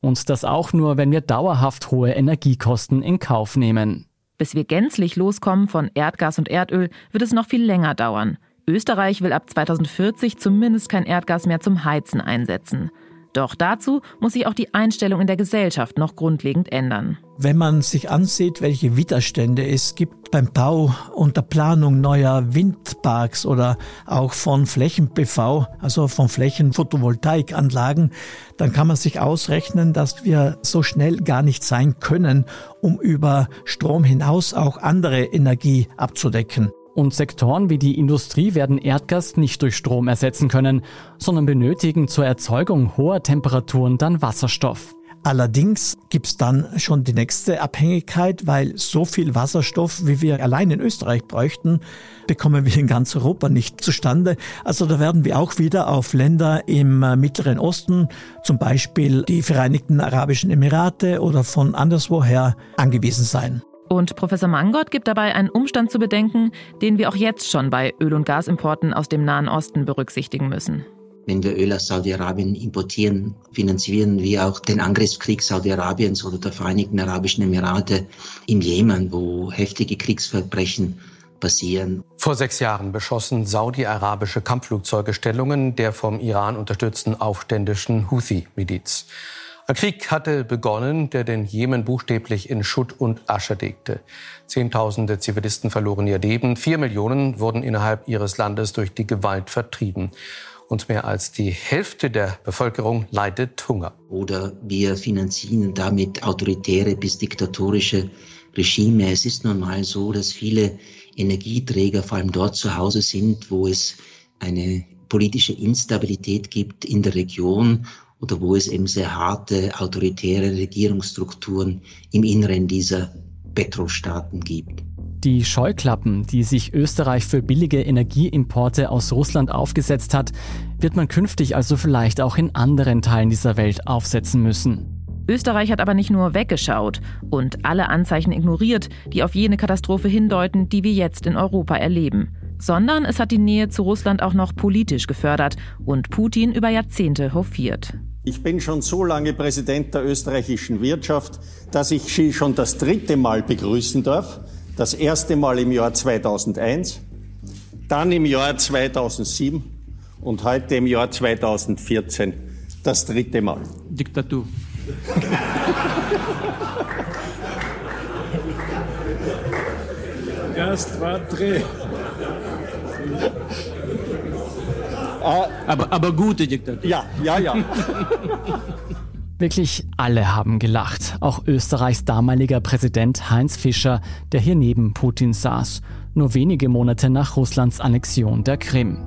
Speaker 1: Und das auch nur, wenn wir dauerhaft hohe Energiekosten in Kauf nehmen.
Speaker 4: Bis wir gänzlich loskommen von Erdgas und Erdöl, wird es noch viel länger dauern. Österreich will ab 2040 zumindest kein Erdgas mehr zum Heizen einsetzen. Doch dazu muss sich auch die Einstellung in der Gesellschaft noch grundlegend ändern.
Speaker 33: Wenn man sich ansieht, welche Widerstände es gibt beim Bau und der Planung neuer Windparks oder auch von Flächen-PV, also von Flächen-Photovoltaikanlagen, dann kann man sich ausrechnen, dass wir so schnell gar nicht sein können, um über Strom hinaus auch andere Energie abzudecken.
Speaker 1: Und Sektoren wie die Industrie werden Erdgas nicht durch Strom ersetzen können, sondern benötigen zur Erzeugung hoher Temperaturen dann Wasserstoff.
Speaker 33: Allerdings gibt's dann schon die nächste Abhängigkeit, weil so viel Wasserstoff, wie wir allein in Österreich bräuchten, bekommen wir in ganz Europa nicht zustande. Also da werden wir auch wieder auf Länder im äh, Mittleren Osten, zum Beispiel die Vereinigten Arabischen Emirate oder von anderswoher angewiesen sein.
Speaker 4: Und Professor Mangott gibt dabei einen Umstand zu bedenken, den wir auch jetzt schon bei Öl- und Gasimporten aus dem Nahen Osten berücksichtigen müssen.
Speaker 44: Wenn wir Öl aus Saudi-Arabien importieren, finanzieren wir auch den Angriffskrieg Saudi-Arabiens oder der Vereinigten Arabischen Emirate im Jemen, wo heftige Kriegsverbrechen passieren.
Speaker 45: Vor sechs Jahren beschossen saudi-arabische Kampfflugzeuge Stellungen der vom Iran unterstützten aufständischen Houthi-Miliz. Ein Krieg hatte begonnen, der den Jemen buchstäblich in Schutt und Asche legte. Zehntausende Zivilisten verloren ihr Leben, vier Millionen wurden innerhalb ihres Landes durch die Gewalt vertrieben. Und mehr als die Hälfte der Bevölkerung leidet Hunger.
Speaker 44: Oder wir finanzieren damit autoritäre bis diktatorische Regime. Es ist nun mal so, dass viele Energieträger vor allem dort zu Hause sind, wo es eine politische Instabilität gibt in der Region oder wo es eben sehr harte autoritäre Regierungsstrukturen im Inneren dieser Petrostaaten gibt.
Speaker 1: Die Scheuklappen, die sich Österreich für billige Energieimporte aus Russland aufgesetzt hat, wird man künftig also vielleicht auch in anderen Teilen dieser Welt aufsetzen müssen.
Speaker 4: Österreich hat aber nicht nur weggeschaut und alle Anzeichen ignoriert, die auf jene Katastrophe hindeuten, die wir jetzt in Europa erleben, sondern es hat die Nähe zu Russland auch noch politisch gefördert und Putin über Jahrzehnte hofiert.
Speaker 46: Ich bin schon so lange Präsident der österreichischen Wirtschaft, dass ich Sie schon das dritte Mal begrüßen darf. Das erste Mal im Jahr 2001, dann im Jahr 2007 und heute im Jahr 2014 das dritte Mal.
Speaker 47: Diktatur.
Speaker 46: Erst war Dreh.
Speaker 47: Aber, aber gute Diktatur.
Speaker 46: Ja, ja, ja.
Speaker 1: Wirklich alle haben gelacht. Auch Österreichs damaliger Präsident Heinz Fischer, der hier neben Putin saß, nur wenige Monate nach Russlands Annexion der Krim.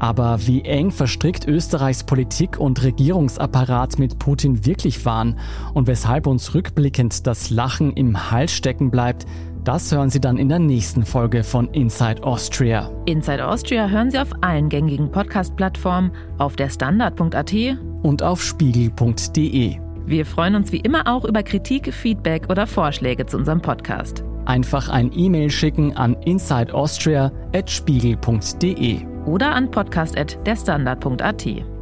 Speaker 1: Aber wie eng verstrickt Österreichs Politik und Regierungsapparat mit Putin wirklich waren und weshalb uns rückblickend das Lachen im Hals stecken bleibt, das hören Sie dann in der nächsten Folge von Inside Austria.
Speaker 4: Inside Austria hören Sie auf allen gängigen Podcast-Plattformen, auf der Standard.at
Speaker 1: und auf spiegel.de.
Speaker 4: Wir freuen uns wie immer auch über Kritik, Feedback oder Vorschläge zu unserem Podcast.
Speaker 1: Einfach ein E-Mail schicken an insideaustria.spiegel.de
Speaker 4: oder an podcast.derstandard.at.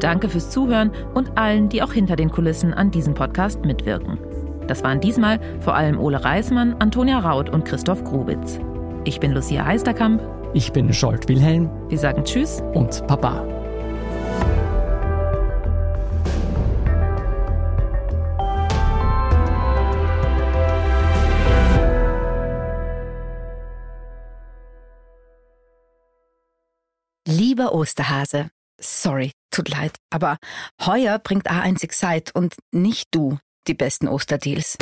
Speaker 4: Danke fürs Zuhören und allen, die auch hinter den Kulissen an diesem Podcast mitwirken. Das waren diesmal vor allem Ole Reismann, Antonia Raut und Christoph Grubitz. Ich bin Lucia Eisterkamp.
Speaker 1: Ich bin Scholt Wilhelm.
Speaker 4: Wir sagen Tschüss
Speaker 1: und Papa.
Speaker 48: Lieber Osterhase, sorry, tut leid, aber heuer bringt A1 Excite und nicht du die besten Osterdeals.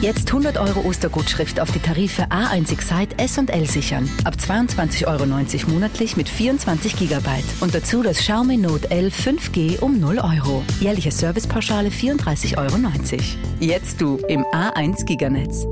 Speaker 48: Jetzt 100 Euro Ostergutschrift auf die Tarife A1 Excite S&L sichern. Ab 22,90 Euro monatlich mit 24 GB. Und dazu das Xiaomi Note L 5G um 0 Euro. Jährliche Servicepauschale 34,90 Euro. Jetzt du im A1 Giganetz.